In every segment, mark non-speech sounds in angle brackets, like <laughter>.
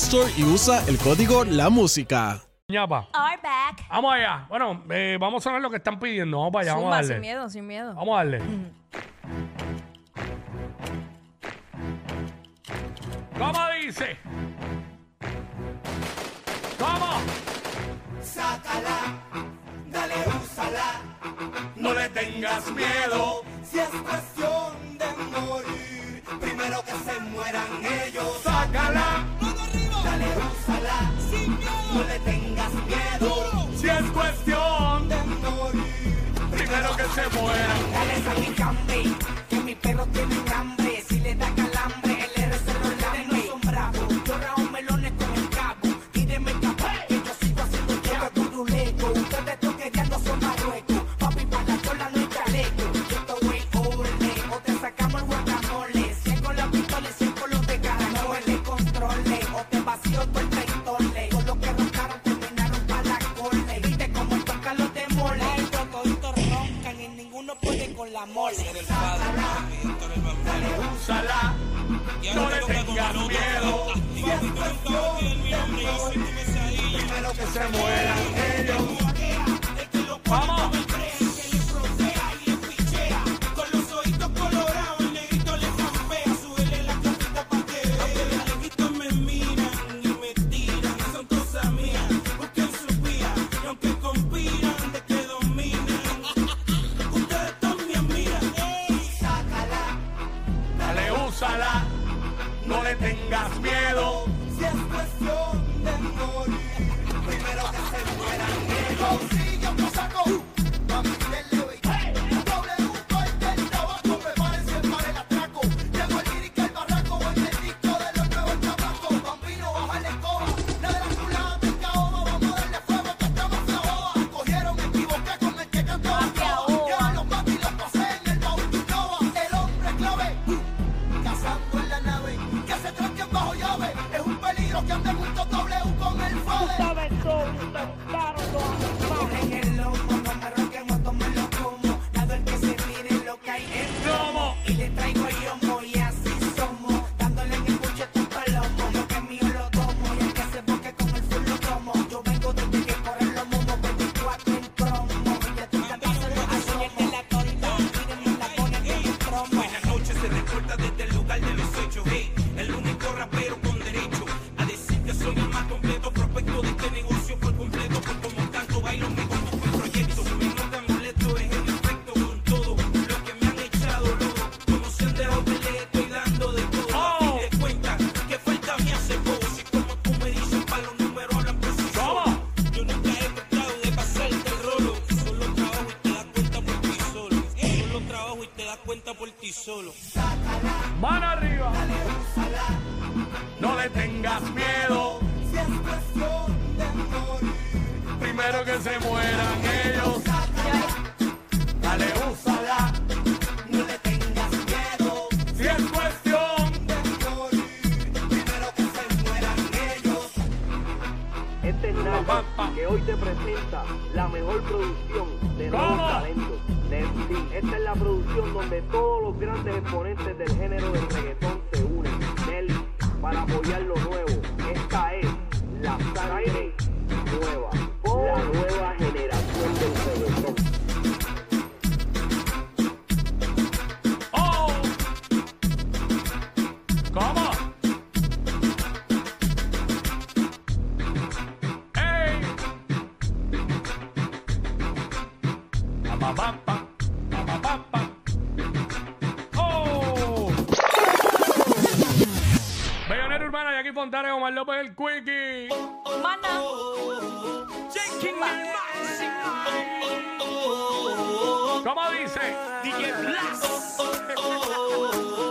Store y usa el código La Música. ñapa. Are back. Vamos allá. Bueno, eh, vamos a ver lo que están pidiendo. Vamos para allá, vamos a Zumba, darle. sin miedo, sin miedo. Vamos a darle. ¿Cómo dice? ¿Cómo? Dale, úsala, No le tengas miedo. si es cuestión de morir. Primero que se mueran ellos. Sácala. No le tengas miedo. Si es cuestión, De morir. primero que se mueran. Dale salpicambe, que mi perro tiene das cuenta por ti solo. Mano arriba. No le tengas miedo. Si es cuestión de morir. Primero que se mueran ellos. Dale, úsala. No le tengas miedo Si es cuestión. de morir. Primero que se mueran ellos. Este es Nacho, que hoy te presenta la mejor producción de esta es la producción donde todos los grandes exponentes del género del reggaetón se unen. Nelly, para apoyar lo nuevo. Esta es la sangre el cueque. Dice? <laughs>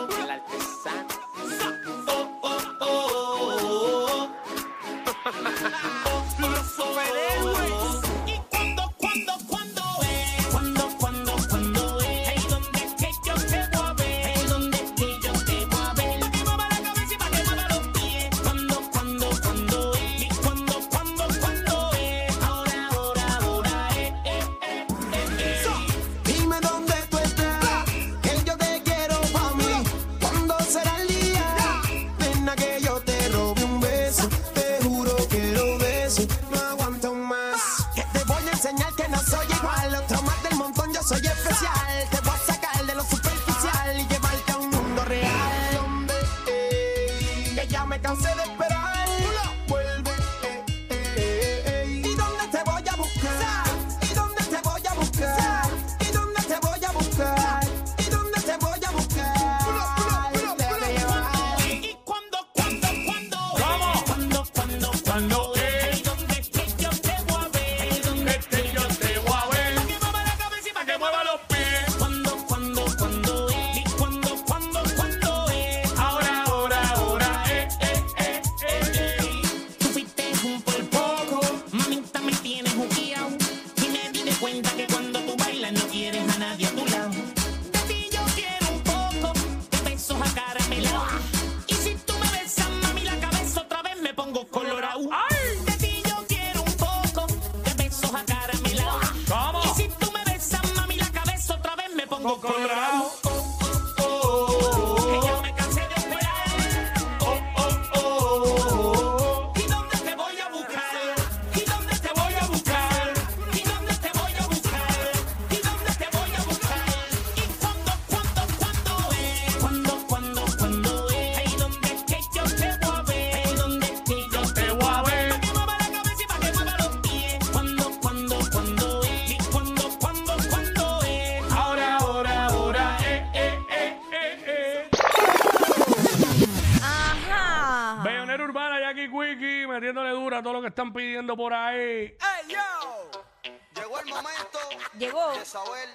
metiéndole dura a todo lo que están pidiendo por ahí. ¡Ey, yo! Llegó el momento Llegó. de saber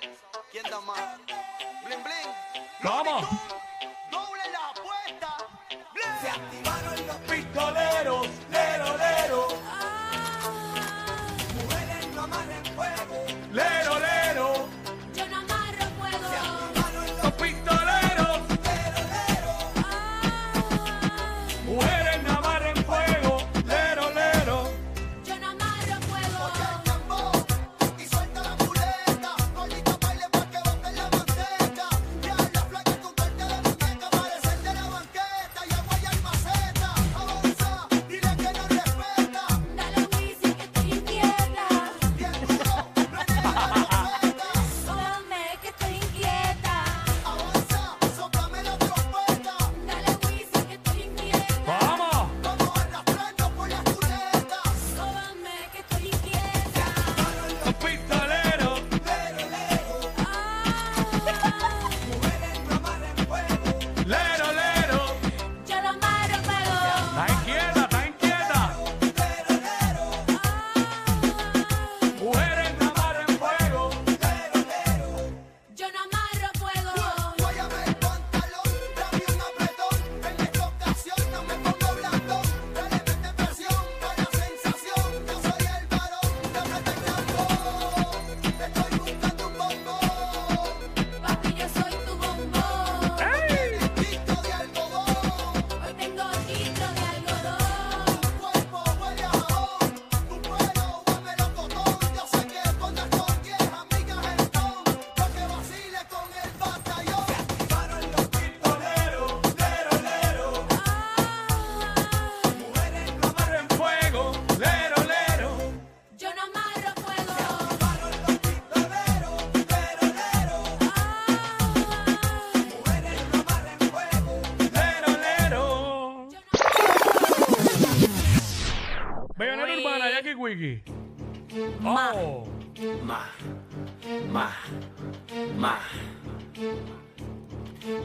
quién da más. Bling, bling. ¡Vamos! Doble la apuesta. Bling. Se activaron los pistoleros.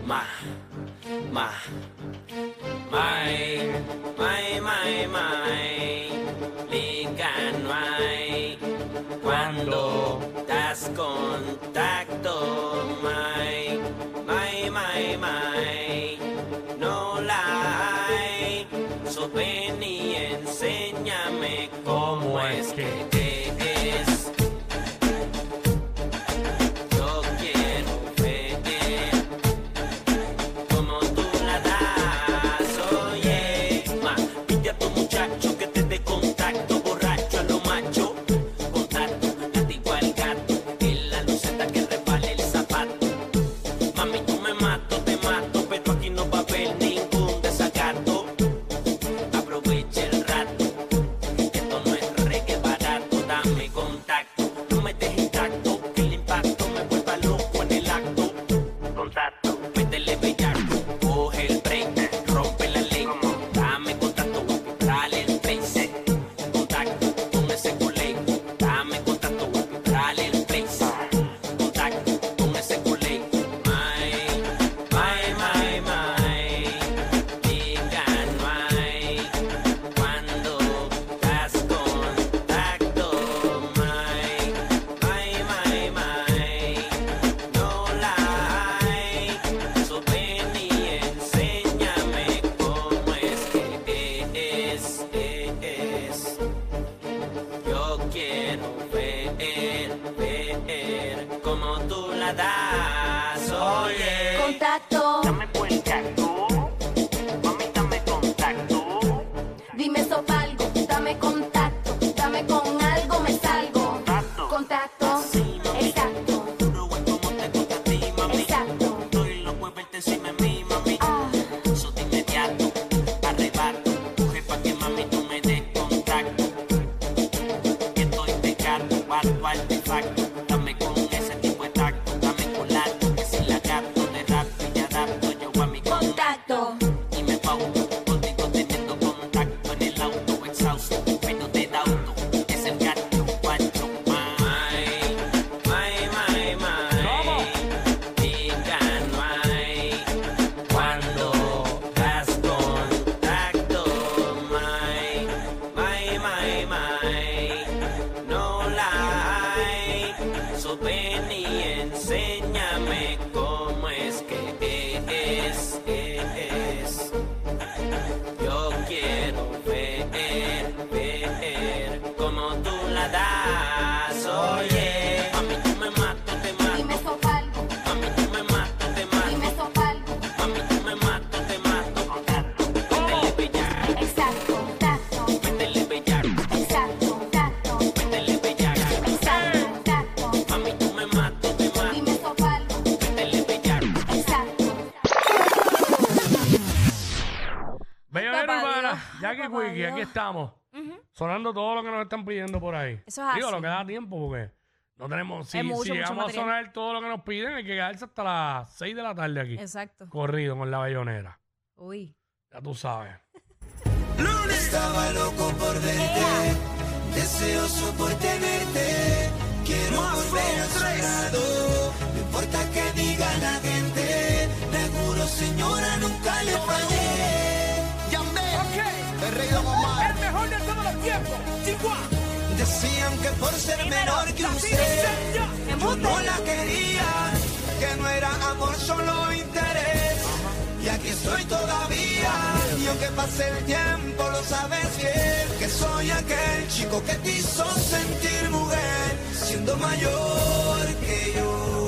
my, my, my, my, my, my, Lincoln, my, cuando das contacto, my, my, my, my, no la hay, so y enséñame cómo es que te el pues, aquí estamos. Ujú. Sonando todo lo que nos están pidiendo por ahí. Eso es Digo, así. lo que da tiempo porque no tenemos. Si, Hay mucho, si mucho a sonar todo lo que nos piden, hay que quedarse hasta las 6 de la tarde aquí. Exacto. Corrido con la bayonera. Uy. Ya tú sabes. Estaba loco por verte, deseo soporte Decían que por ser menor que usted, yo no la quería, que no era amor, solo interés. Y aquí estoy todavía, y aunque pase el tiempo, lo sabes bien, que soy aquel chico que te hizo sentir mujer, siendo mayor que yo.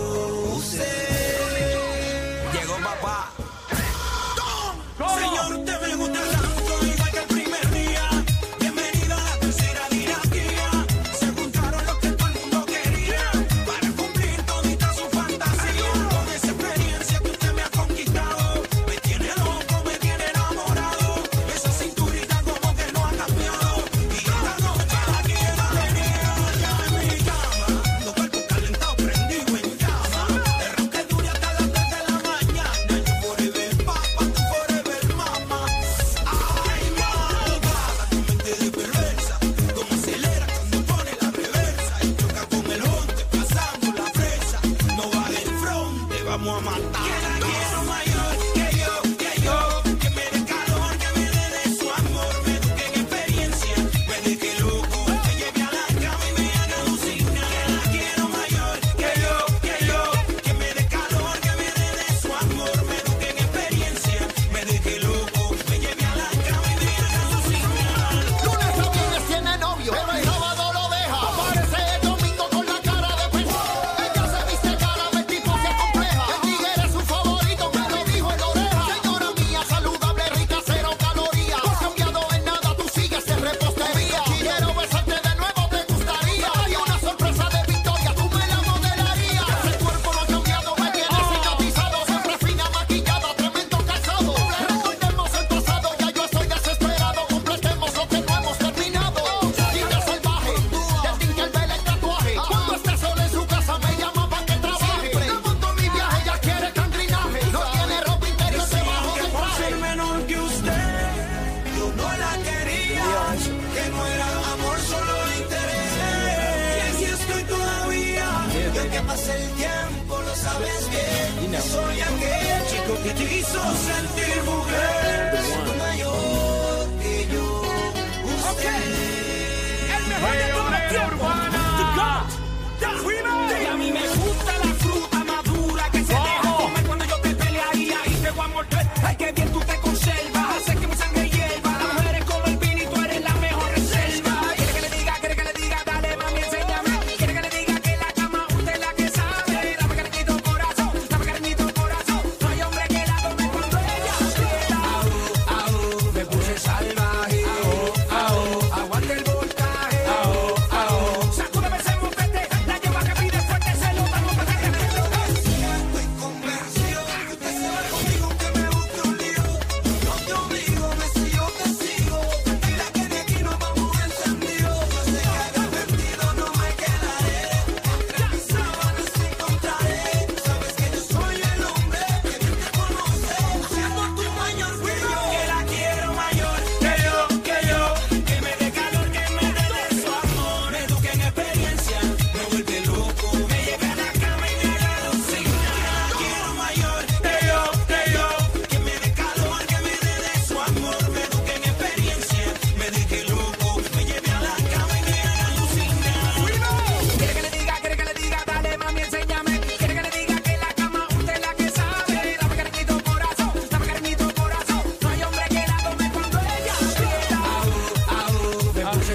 soy aquel chico que te hizo sentir mujer.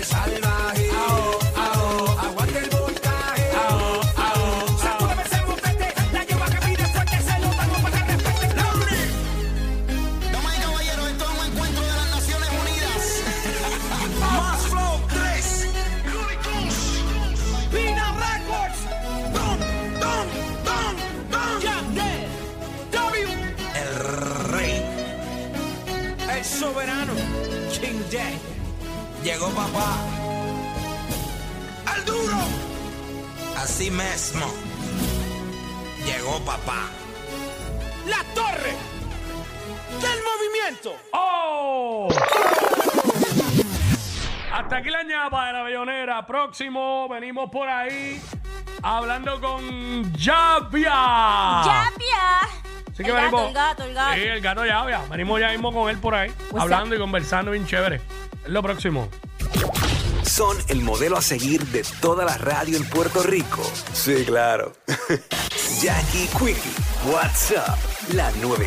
Salve Así mismo. Llegó papá. La torre del movimiento. ¡Oh! Hasta aquí la ñapa de la bellonera. Próximo, venimos por ahí hablando con Javia. ¡Yapia! Así que el venimos. gato, el gato, el gato. Sí, el gato Javia. Venimos ya mismo con él por ahí, hablando y conversando bien chévere. Es lo próximo. Son el modelo a seguir de toda la radio en Puerto Rico. Sí, claro. Jackie Quickie, WhatsApp, la 94.